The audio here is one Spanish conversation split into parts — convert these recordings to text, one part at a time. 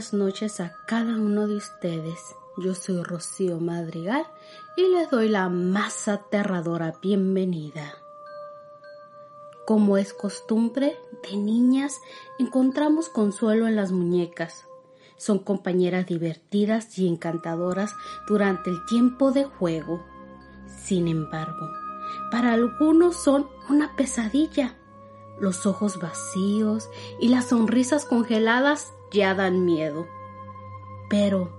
buenas noches a cada uno de ustedes. Yo soy Rocío Madrigal y les doy la más aterradora bienvenida. Como es costumbre, de niñas encontramos consuelo en las muñecas. Son compañeras divertidas y encantadoras durante el tiempo de juego. Sin embargo, para algunos son una pesadilla. Los ojos vacíos y las sonrisas congeladas ya dan miedo. Pero,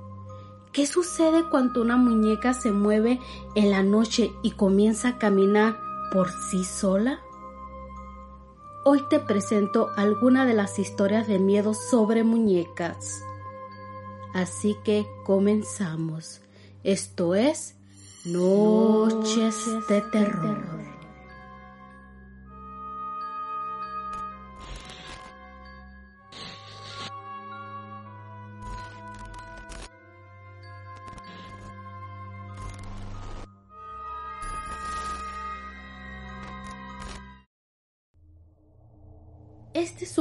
¿qué sucede cuando una muñeca se mueve en la noche y comienza a caminar por sí sola? Hoy te presento algunas de las historias de miedo sobre muñecas. Así que comenzamos. Esto es Noches de Terror.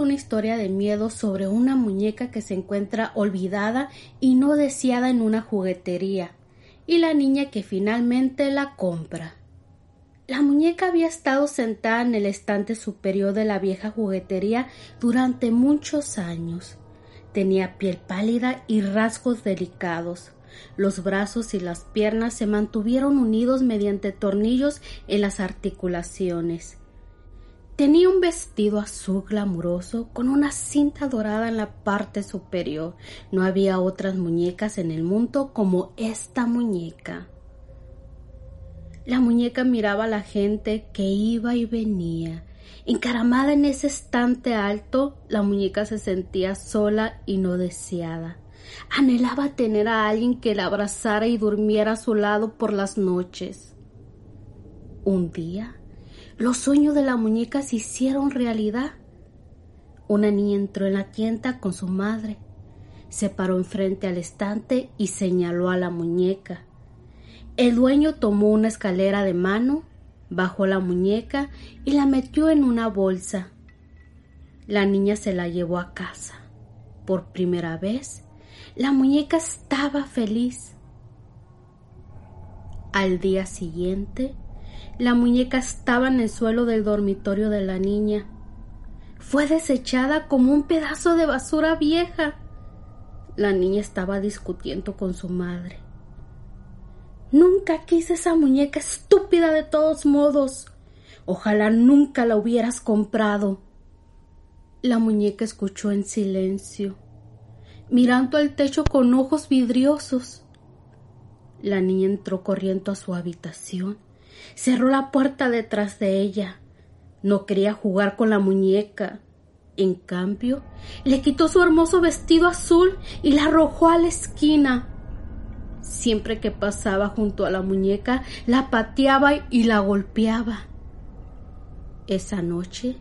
Una historia de miedo sobre una muñeca que se encuentra olvidada y no deseada en una juguetería, y la niña que finalmente la compra. La muñeca había estado sentada en el estante superior de la vieja juguetería durante muchos años. Tenía piel pálida y rasgos delicados. Los brazos y las piernas se mantuvieron unidos mediante tornillos en las articulaciones. Tenía un vestido azul glamuroso con una cinta dorada en la parte superior. No había otras muñecas en el mundo como esta muñeca. La muñeca miraba a la gente que iba y venía. Encaramada en ese estante alto, la muñeca se sentía sola y no deseada. Anhelaba tener a alguien que la abrazara y durmiera a su lado por las noches. Un día, los sueños de la muñeca se hicieron realidad. Una niña entró en la tienda con su madre, se paró enfrente al estante y señaló a la muñeca. El dueño tomó una escalera de mano, bajó la muñeca y la metió en una bolsa. La niña se la llevó a casa. Por primera vez, la muñeca estaba feliz. Al día siguiente, la muñeca estaba en el suelo del dormitorio de la niña. Fue desechada como un pedazo de basura vieja. La niña estaba discutiendo con su madre. Nunca quise esa muñeca estúpida de todos modos. Ojalá nunca la hubieras comprado. La muñeca escuchó en silencio, mirando al techo con ojos vidriosos. La niña entró corriendo a su habitación Cerró la puerta detrás de ella. No quería jugar con la muñeca. En cambio, le quitó su hermoso vestido azul y la arrojó a la esquina. Siempre que pasaba junto a la muñeca, la pateaba y la golpeaba. Esa noche,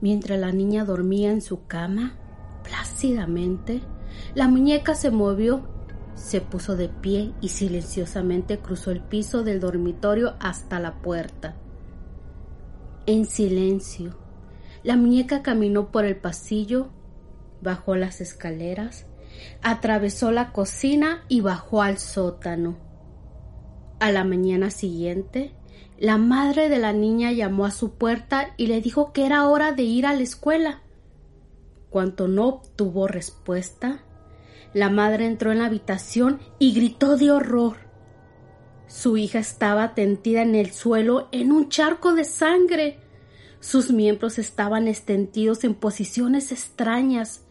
mientras la niña dormía en su cama, plácidamente, la muñeca se movió se puso de pie y silenciosamente cruzó el piso del dormitorio hasta la puerta. En silencio, la muñeca caminó por el pasillo, bajó las escaleras, atravesó la cocina y bajó al sótano. A la mañana siguiente, la madre de la niña llamó a su puerta y le dijo que era hora de ir a la escuela. Cuando no obtuvo respuesta, la madre entró en la habitación y gritó de horror. Su hija estaba tendida en el suelo en un charco de sangre. Sus miembros estaban extendidos en posiciones extrañas,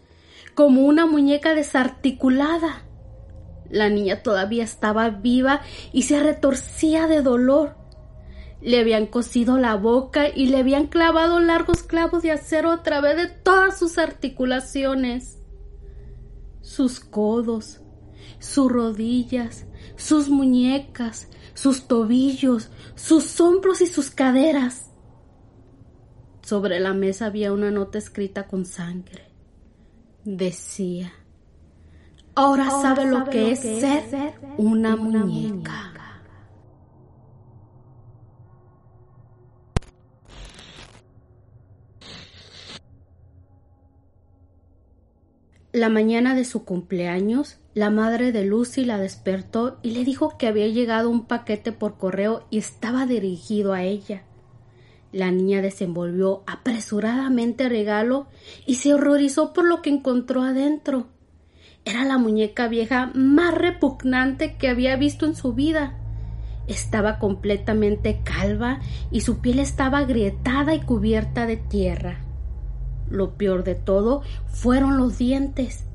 como una muñeca desarticulada. La niña todavía estaba viva y se retorcía de dolor. Le habían cosido la boca y le habían clavado largos clavos de acero a través de todas sus articulaciones sus codos, sus rodillas, sus muñecas, sus tobillos, sus hombros y sus caderas. Sobre la mesa había una nota escrita con sangre. Decía, ahora, sabe, lo, que es ser una, muñeca. La mañana de su cumpleaños, la madre de Lucy la despertó y le dijo que había llegado un paquete por correo y estaba dirigido a ella. La niña desenvolvió apresuradamente el regalo y se horrorizó por lo que encontró adentro. Era la muñeca vieja más repugnante que había visto en su vida. Estaba completamente calva y su piel estaba agrietada y cubierta de tierra. Lo peor de todo fueron los dientes.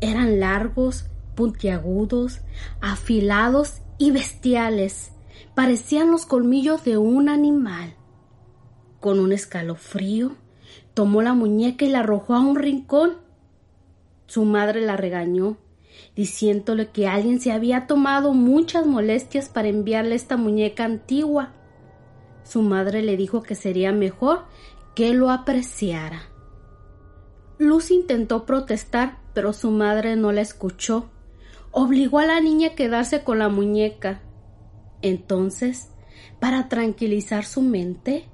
Eran largos, puntiagudos, afilados y bestiales. Parecían los colmillos de un animal. Con un escalofrío, tomó la muñeca y la arrojó a un rincón. Su madre la regañó, diciéndole que alguien se había tomado muchas molestias para enviarle esta muñeca antigua. Su madre le dijo que sería mejor que lo apreciara. Lucy intentó protestar, pero su madre no la escuchó. Obligó a la niña a quedarse con la muñeca. Entonces, para tranquilizar su mente,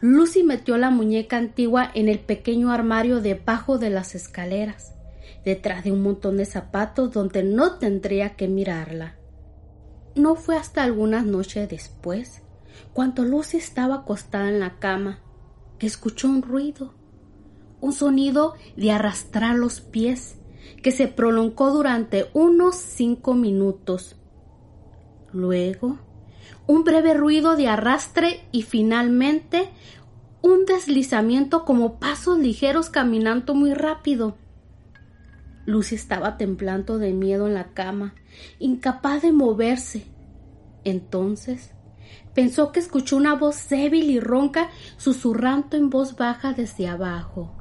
Lucy metió la muñeca antigua en el pequeño armario debajo de las escaleras, detrás de un montón de zapatos donde no tendría que mirarla. No fue hasta algunas noches después, cuando Lucy estaba acostada en la cama, que escuchó un ruido, un sonido de arrastrar los pies, que se prolongó durante unos cinco minutos. Luego, un breve ruido de arrastre y finalmente un deslizamiento como pasos ligeros caminando muy rápido. Lucy estaba temblando de miedo en la cama, incapaz de moverse. Entonces pensó que escuchó una voz débil y ronca susurrando en voz baja desde abajo.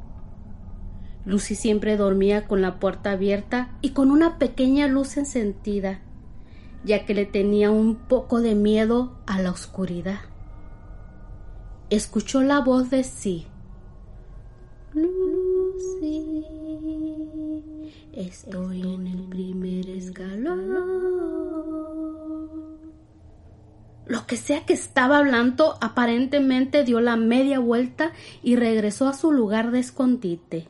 Lucy siempre dormía con la puerta abierta y con una pequeña luz encendida ya que le tenía un poco de miedo a la oscuridad. Escuchó la voz de sí. Lucy, estoy en el primer escalón. Lo que sea que estaba hablando aparentemente dio la media vuelta y regresó a su lugar de escondite.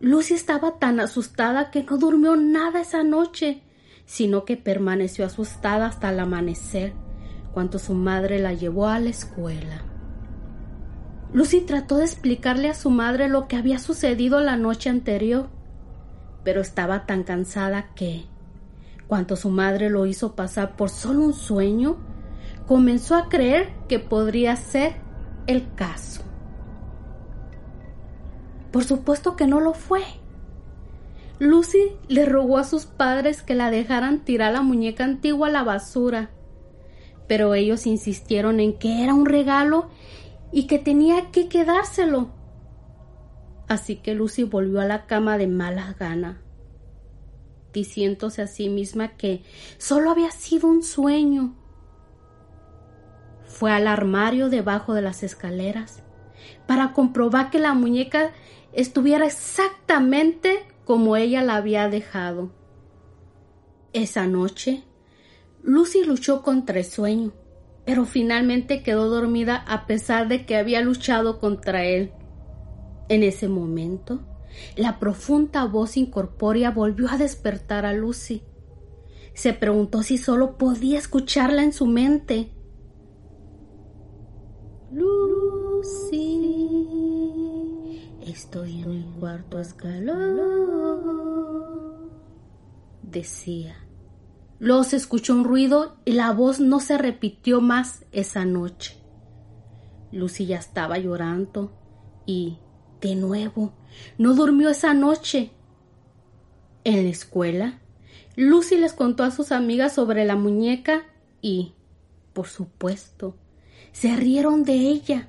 Lucy estaba tan asustada que no durmió nada esa noche sino que permaneció asustada hasta el amanecer, cuando su madre la llevó a la escuela. Lucy trató de explicarle a su madre lo que había sucedido la noche anterior, pero estaba tan cansada que, cuando su madre lo hizo pasar por solo un sueño, comenzó a creer que podría ser el caso. Por supuesto que no lo fue. Lucy le rogó a sus padres que la dejaran tirar la muñeca antigua a la basura, pero ellos insistieron en que era un regalo y que tenía que quedárselo. Así que Lucy volvió a la cama de mala gana, diciéndose a sí misma que solo había sido un sueño. Fue al armario debajo de las escaleras para comprobar que la muñeca estuviera exactamente como ella la había dejado. Esa noche, Lucy luchó contra el sueño, pero finalmente quedó dormida a pesar de que había luchado contra él. En ese momento, la profunda voz incorpórea volvió a despertar a Lucy. Se preguntó si solo podía escucharla en su mente. Lucy, estoy en el cuarto escalón, decía. Luego se escuchó un ruido y la voz no se repitió más esa noche. Lucy ya estaba llorando y, de nuevo, no durmió esa noche. En la escuela, Lucy les contó a sus amigas sobre la muñeca y, por supuesto, se rieron de ella.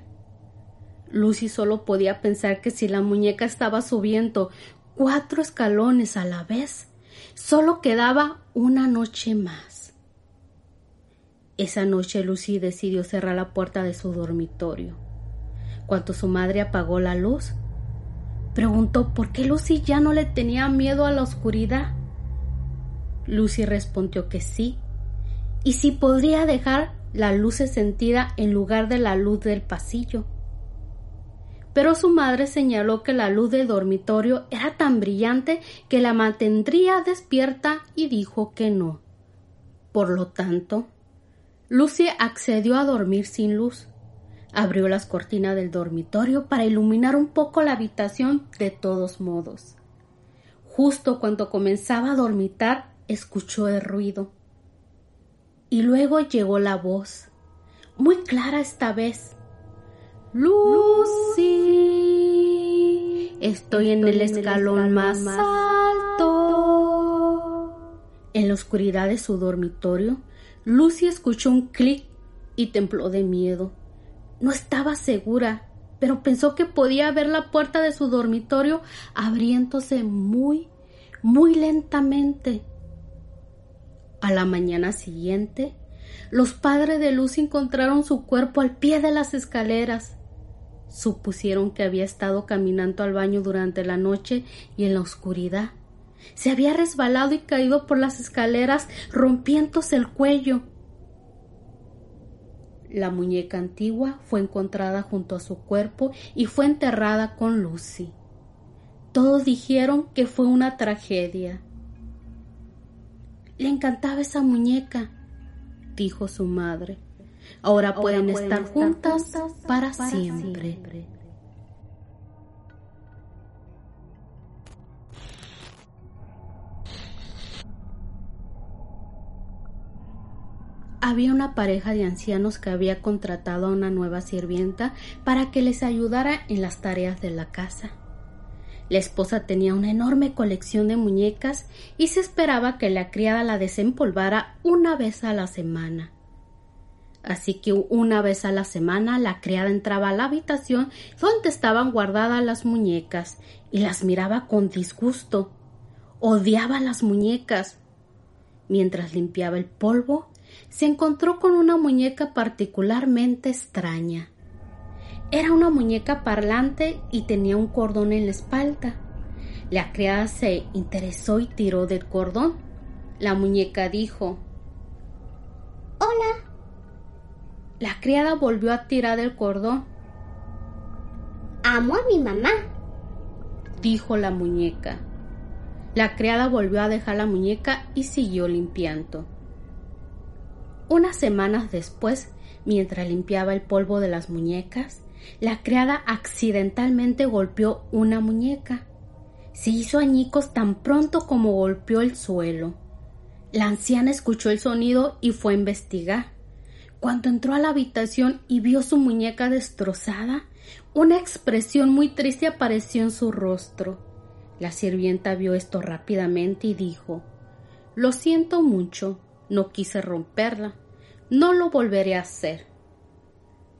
Lucy solo podía pensar que si la muñeca estaba subiendo cuatro escalones a la vez, solo quedaba una noche más. Esa noche Lucy decidió cerrar la puerta de su dormitorio. Cuando su madre apagó la luz, preguntó por qué Lucy ya no le tenía miedo a la oscuridad. Lucy respondió que sí, y si podría dejar la luz encendida en lugar de la luz del pasillo. Pero su madre señaló que la luz del dormitorio era tan brillante que la mantendría despierta y dijo que no. Por lo tanto, Lucy accedió a dormir sin luz. Abrió las cortinas del dormitorio para iluminar un poco la habitación de todos modos. Justo cuando comenzaba a dormitar, escuchó el ruido. Y luego llegó la voz, muy clara esta vez. Lucy, estoy en el escalón más alto. En la oscuridad de su dormitorio, Lucy escuchó un clic y tembló de miedo. No estaba segura, pero pensó que podía ver la puerta de su dormitorio abriéndose muy, muy lentamente. A la mañana siguiente, los padres de Lucy encontraron su cuerpo al pie de las escaleras. Supusieron que había estado caminando al baño durante la noche y en la oscuridad. Se había resbalado y caído por las escaleras, rompiéndose el cuello. La muñeca antigua fue encontrada junto a su cuerpo y fue enterrada con Lucy. Todos dijeron que fue una tragedia. Le encantaba esa muñeca, dijo su madre. Ahora, pueden, estar, juntas, para, siempre. Había una pareja de ancianos que había contratado a una nueva sirvienta para que les ayudara en las tareas de la casa. La esposa tenía una enorme colección de muñecas y se esperaba que la criada la desempolvara una vez a la semana. Así que una vez a la semana la criada entraba a la habitación donde estaban guardadas las muñecas y las miraba con disgusto. Odiaba las muñecas. Mientras limpiaba el polvo, se encontró con una muñeca particularmente extraña. Era una muñeca parlante y tenía un cordón en la espalda. La criada se interesó y tiró del cordón. La muñeca dijo Hola. La criada volvió a tirar del cordón. Amo a mi mamá, dijo la muñeca. La criada volvió a dejar la muñeca y siguió limpiando. Unas semanas después, mientras limpiaba el polvo de las muñecas, la criada accidentalmente golpeó una muñeca. Se hizo añicos tan pronto como golpeó el suelo. La anciana escuchó el sonido y fue a investigar. Cuando entró a la habitación y vio su muñeca destrozada, una expresión muy triste apareció en su rostro. La sirvienta vio esto rápidamente y dijo Lo siento mucho, no quise romperla. No lo volveré a hacer.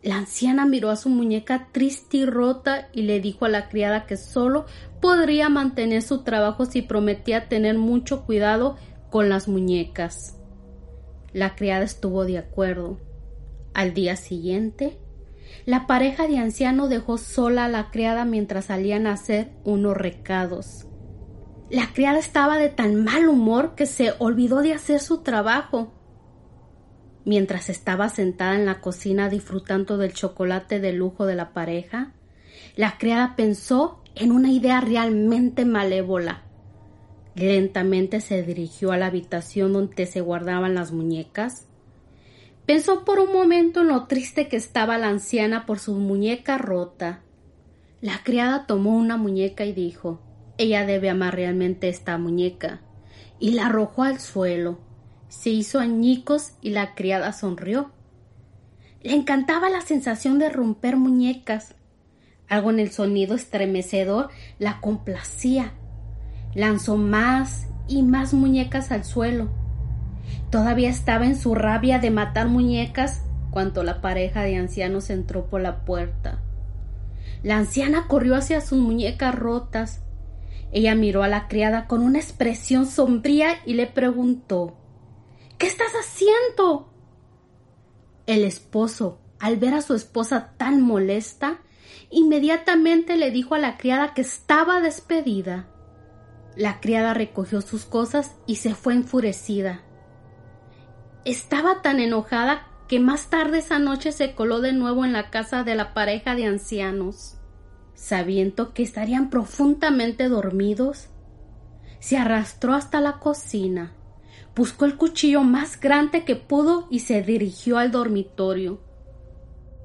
La anciana miró a su muñeca triste y rota y le dijo a la criada que solo podría mantener su trabajo si prometía tener mucho cuidado con las muñecas. La criada estuvo de acuerdo. Al día siguiente, la pareja de ancianos dejó sola a la criada mientras salían a hacer unos recados. La criada estaba de tan mal humor que se olvidó de hacer su trabajo. Mientras estaba sentada en la cocina disfrutando del chocolate de lujo de la pareja, la criada pensó en una idea realmente malévola. Lentamente se dirigió a la habitación donde se guardaban las muñecas. Pensó por un momento en lo triste que estaba la anciana por su muñeca rota. La criada tomó una muñeca y dijo Ella debe amar realmente esta muñeca, y la arrojó al suelo se hizo añicos y la criada sonrió. Le encantaba la sensación de romper muñecas. Algo en el sonido estremecedor la complacía. Lanzó más y más muñecas al suelo. Todavía estaba en su rabia de matar muñecas cuando la pareja de ancianos entró por la puerta. La anciana corrió hacia sus muñecas rotas. Ella miró a la criada con una expresión sombría y le preguntó ¿Qué estás haciendo? El esposo, al ver a su esposa tan molesta, inmediatamente le dijo a la criada que estaba despedida. La criada recogió sus cosas y se fue enfurecida. Estaba tan enojada que más tarde esa noche se coló de nuevo en la casa de la pareja de ancianos. sabiendo que estarían profundamente dormidos, se arrastró hasta la cocina, buscó el cuchillo más grande que pudo y se dirigió al dormitorio.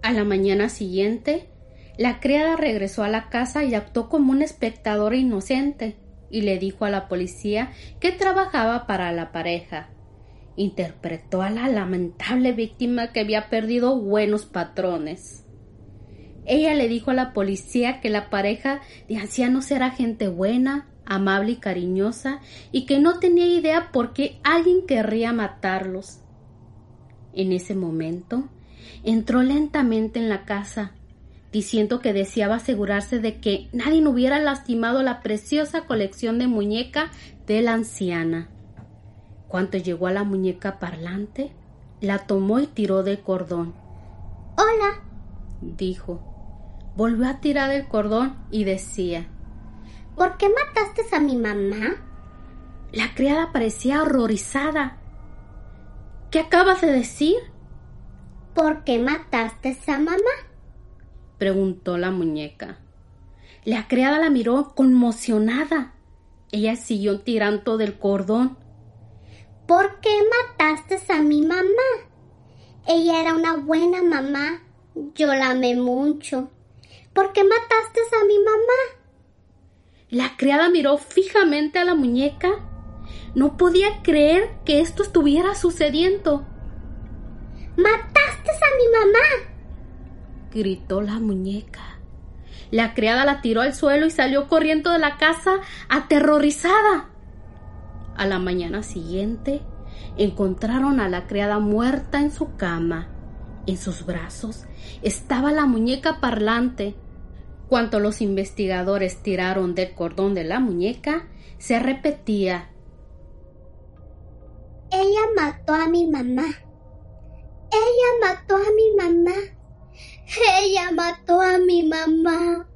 A la mañana siguiente, la criada regresó a la casa y actuó como un espectador inocente y le dijo a la policía que trabajaba para la pareja. Interpretó a la lamentable víctima que había perdido buenos patrones. Ella le dijo a la policía que la pareja de ancianos era gente buena, amable y cariñosa, y que no tenía idea por qué alguien querría matarlos. En ese momento entró lentamente en la casa, diciendo que deseaba asegurarse de que nadie hubiera lastimado la preciosa colección de muñeca de la anciana. Cuando llegó a la muñeca parlante, la tomó y tiró del cordón. Hola, dijo. Volvió a tirar el cordón y decía ¿Por qué mataste a mi mamá? La criada parecía horrorizada. ¿Qué acabas de decir? ¿Por qué mataste a mamá? preguntó la muñeca. La criada la miró conmocionada. Ella siguió tirando del cordón. ¿Por qué mataste a mi mamá? Ella era una buena mamá. Yo la amé mucho. ¿Por qué mataste a mi mamá? La criada miró fijamente a la muñeca. No podía creer que esto estuviera sucediendo. ¡Mataste a mi mamá! gritó la muñeca. La criada la tiró al suelo y salió corriendo de la casa aterrorizada. A la mañana siguiente encontraron a la criada muerta en su cama. En sus brazos estaba la muñeca parlante. Cuando los investigadores tiraron del cordón de la muñeca, se repetía Ella mató a mi mamá. Ella mató a mi mamá. Ella mató a mi mamá.